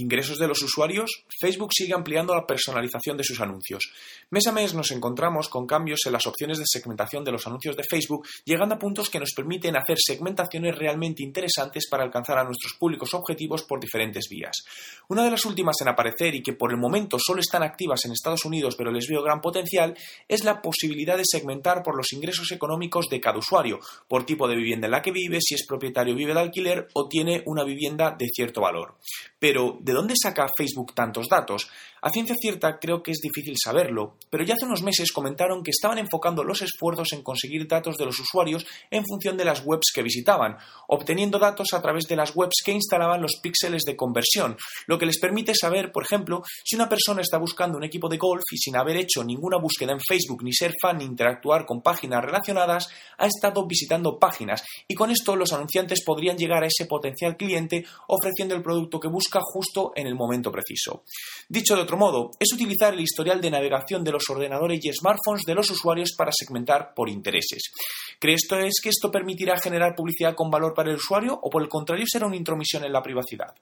ingresos de los usuarios, Facebook sigue ampliando la personalización de sus anuncios. Mes a mes nos encontramos con cambios en las opciones de segmentación de los anuncios de Facebook, llegando a puntos que nos permiten hacer segmentaciones realmente interesantes para alcanzar a nuestros públicos objetivos por diferentes vías. Una de las últimas en aparecer y que por el momento solo están activas en Estados Unidos pero les veo gran potencial es la posibilidad de segmentar por los ingresos económicos de cada usuario, por tipo de vivienda en la que vive, si es propietario vive de alquiler o tiene una vivienda de cierto valor. Pero, ¿de dónde saca Facebook tantos datos? A ciencia cierta creo que es difícil saberlo, pero ya hace unos meses comentaron que estaban enfocando los esfuerzos en conseguir datos de los usuarios en función de las webs que visitaban, obteniendo datos a través de las webs que instalaban los píxeles de conversión, lo que les permite saber, por ejemplo, si una persona está buscando un equipo de golf y sin haber hecho ninguna búsqueda en Facebook, ni ser fan, ni interactuar con páginas relacionadas, ha estado visitando páginas, y con esto los anunciantes podrían llegar a ese potencial cliente ofreciendo el producto que busca justo en el momento preciso. Dicho de otro modo, es utilizar el historial de navegación de los ordenadores y smartphones de los usuarios para segmentar por intereses. ¿Crees que esto permitirá generar publicidad con valor para el usuario o por el contrario será una intromisión en la privacidad?